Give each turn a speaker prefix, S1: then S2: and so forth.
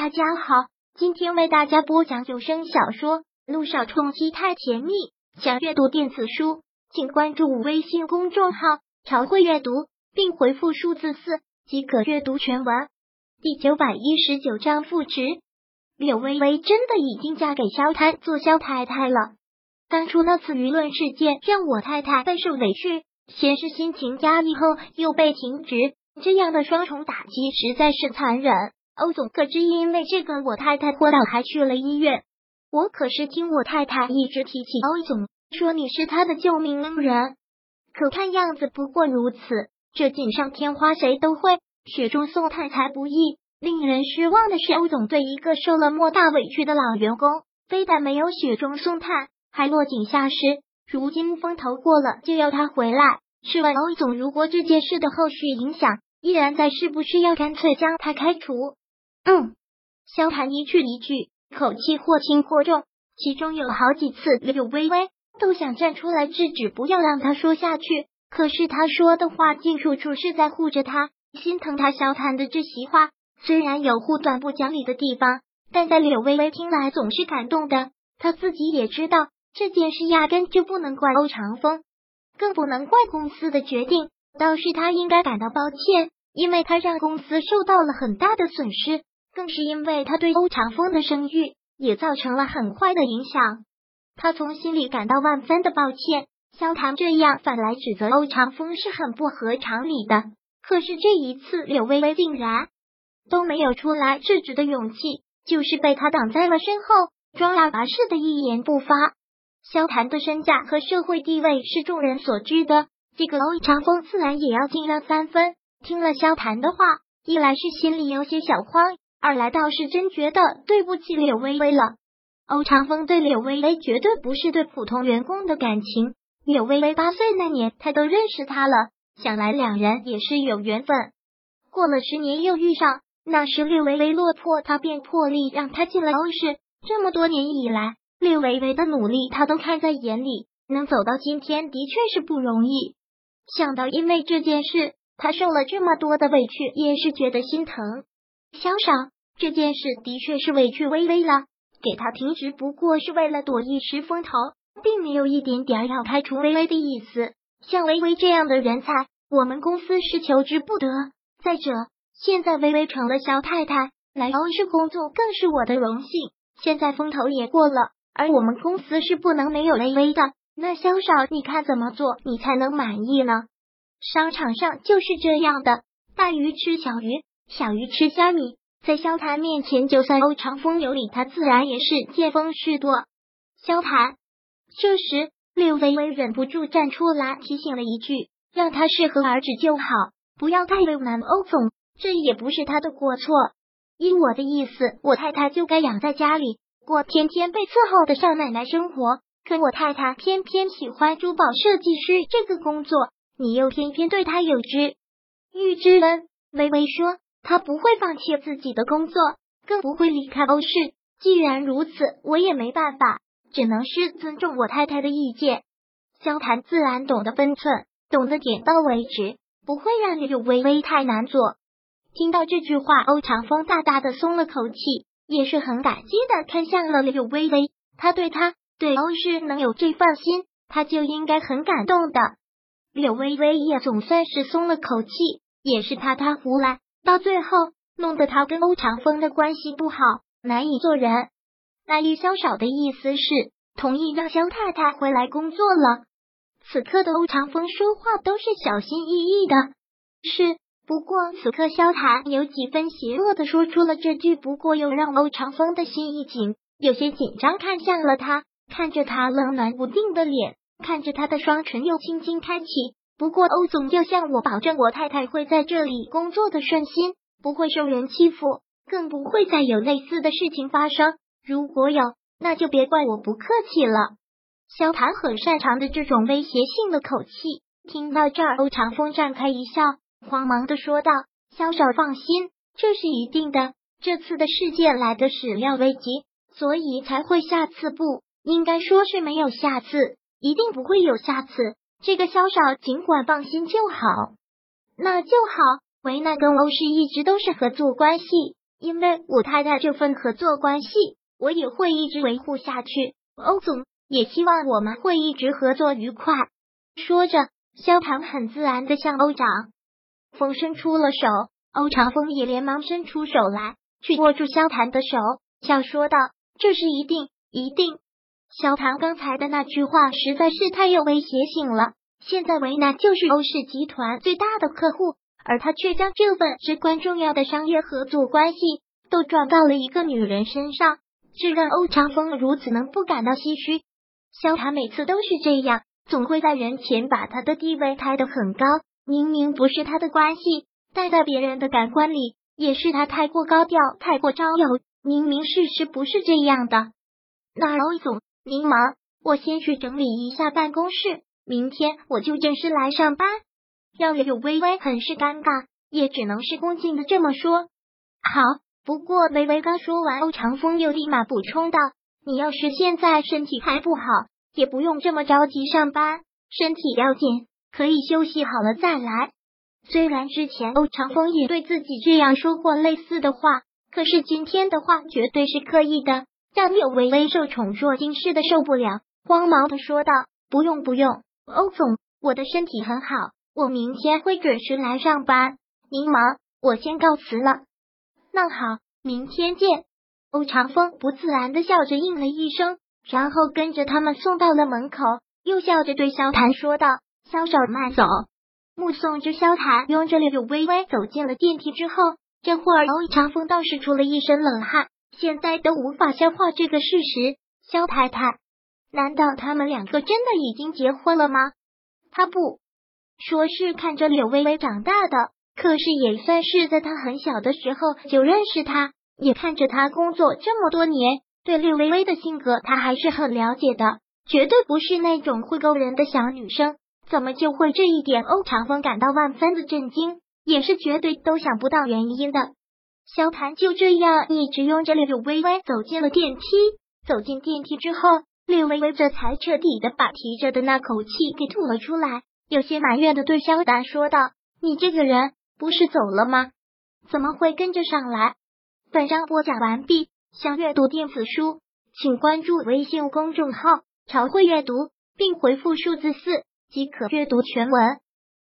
S1: 大家好，今天为大家播讲有声小说《路上冲击太甜蜜》。想阅读电子书，请关注微信公众号“朝会阅读”，并回复数字四即可阅读全文。第九百一十九章复职。柳微微真的已经嫁给萧贪做萧太太了。当初那次舆论事件让我太太备受委屈，先是心情压抑，后又被停职，这样的双重打击实在是残忍。欧总可知因为这个，我太太昏倒还去了医院。我可是听我太太一直提起欧总，说你是他的救命恩人。可看样子不过如此，这锦上添花谁都会，雪中送炭才不易。令人失望的是，欧总对一个受了莫大委屈的老员工，非但没有雪中送炭，还落井下石。如今风头过了，就要他回来。试问欧总，如果这件事的后续影响依然在，是不是要干脆将他开除？嗯，萧谈一句一句，口气或轻或重，其中有好几次，柳微微都想站出来制止，不要让他说下去。可是他说的话，竟处处是在护着他，心疼他。萧谈的这席话，虽然有护短不讲理的地方，但在柳微微听来总是感动的。他自己也知道这件事压根就不能怪欧长风，更不能怪公司的决定，倒是他应该感到抱歉，因为他让公司受到了很大的损失。更是因为他对欧长风的声誉也造成了很坏的影响，他从心里感到万分的抱歉。萧谈这样反来指责欧长风是很不合常理的，可是这一次柳微微竟然都没有出来制止的勇气，就是被他挡在了身后，装哑巴似的一言不发。萧谈的身价和社会地位是众人所知的，这个欧长风自然也要敬让三分。听了萧谈的话，一来是心里有些小慌。二来倒是真觉得对不起柳微微了。欧长风对柳微微绝对不是对普通员工的感情。柳微微八岁那年，他都认识他了，想来两人也是有缘分。过了十年又遇上，那时柳微微落魄，他便破例让他进了欧氏。这么多年以来，柳微微的努力他都看在眼里，能走到今天的确是不容易。想到因为这件事，他受了这么多的委屈，也是觉得心疼。萧少，这件事的确是委屈微微了，给他停职不过是为了躲一时风头，并没有一点点要开除微微的意思。像微微这样的人才，我们公司是求之不得。再者，现在微微成了萧太太，来欧氏工作更是我的荣幸。现在风头也过了，而我们公司是不能没有微微的。那萧少，你看怎么做你才能满意呢？商场上就是这样的，大鱼吃小鱼。小鱼吃虾米，在萧谈面前，就算欧长风有理，他自然也是见风使舵。萧谈这时，柳微微忍不住站出来提醒了一句，让他适可而止就好，不要太为难欧总。这也不是他的过错。依我的意思，我太太就该养在家里，过天天被伺候的少奶奶生活。可我太太偏偏喜欢珠宝设计师这个工作，你又偏偏对她有知遇之恩。微微说。他不会放弃自己的工作，更不会离开欧氏。既然如此，我也没办法，只能是尊重我太太的意见。萧谈自然懂得分寸，懂得点到为止，不会让柳微微太难做。听到这句话，欧长风大大的松了口气，也是很感激的看向了柳微微。他对他对欧氏能有这份心，他就应该很感动的。柳微微也总算是松了口气，也是怕他胡来。到最后，弄得他跟欧长风的关系不好，难以做人。那玉萧少的意思是同意让萧太太回来工作了。此刻的欧长风说话都是小心翼翼的。是，不过此刻萧谈有几分邪恶的说出了这句，不过又让欧长风的心一紧，有些紧张，看向了他，看着他冷暖不定的脸，看着他的双唇又轻轻开启。不过，欧总要向我保证，我太太会在这里工作的顺心，不会受人欺负，更不会再有类似的事情发生。如果有，那就别怪我不客气了。萧谈很擅长的这种威胁性的口气，听到这儿，欧长风绽开一笑，慌忙的说道：“萧少放心，这是一定的。这次的事件来的始料未及，所以才会下次不应该说是没有下次，一定不会有下次。”这个萧少尽管放心就好，那就好。维娜跟欧氏一直都是合作关系，因为我太太这份合作关系，我也会一直维护下去。欧总也希望我们会一直合作愉快。说着，萧唐很自然的向欧长风伸出了手，欧长风也连忙伸出手来，去握住萧谭的手，笑说道：“这是一定，一定。”萧唐刚才的那句话实在是太有威胁性了。现在为难就是欧氏集团最大的客户，而他却将这份至关重要的商业合作关系都转到了一个女人身上，这让欧长风如此能不感到唏嘘？萧唐每次都是这样，总会在人前把他的地位抬得很高，明明不是他的关系，但在别人的感官里也是他太过高调、太过招摇。明明事实不是这样的。那欧总。您忙，我先去整理一下办公室，明天我就正式来上班。让柳微微很是尴尬，也只能是恭敬的这么说。好，不过微微刚说完，欧长风又立马补充道：“你要是现在身体还不好，也不用这么着急上班，身体要紧，可以休息好了再来。”虽然之前欧长风也对自己这样说过类似的话，可是今天的话绝对是刻意的。让柳微微受宠若惊似的受不了，慌忙的说道：“不用不用，欧总，我的身体很好，我明天会准时来上班。您忙，我先告辞了。”那好，明天见。欧长风不自然的笑着应了一声，然后跟着他们送到了门口，又笑着对萧谭说道：“萧少慢走。”目送着萧谭拥着柳微微走进了电梯之后，这会儿欧长风倒是出了一身冷汗。现在都无法消化这个事实，肖太太，难道他们两个真的已经结婚了吗？他不说是看着柳微微长大的，可是也算是在他很小的时候就认识他，也看着他工作这么多年，对柳微微的性格他还是很了解的，绝对不是那种会勾人的小女生。怎么就会这一点？欧长风感到万分的震惊，也是绝对都想不到原因的。萧谭就这样一直拥着柳微微走进了电梯。走进电梯之后，柳微微这才彻底的把提着的那口气给吐了出来，有些埋怨的对萧谭说道：“你这个人不是走了吗？怎么会跟着上来？”本章播讲完毕。想阅读电子书，请关注微信公众号“朝会阅读”，并回复数字四即可阅读全文。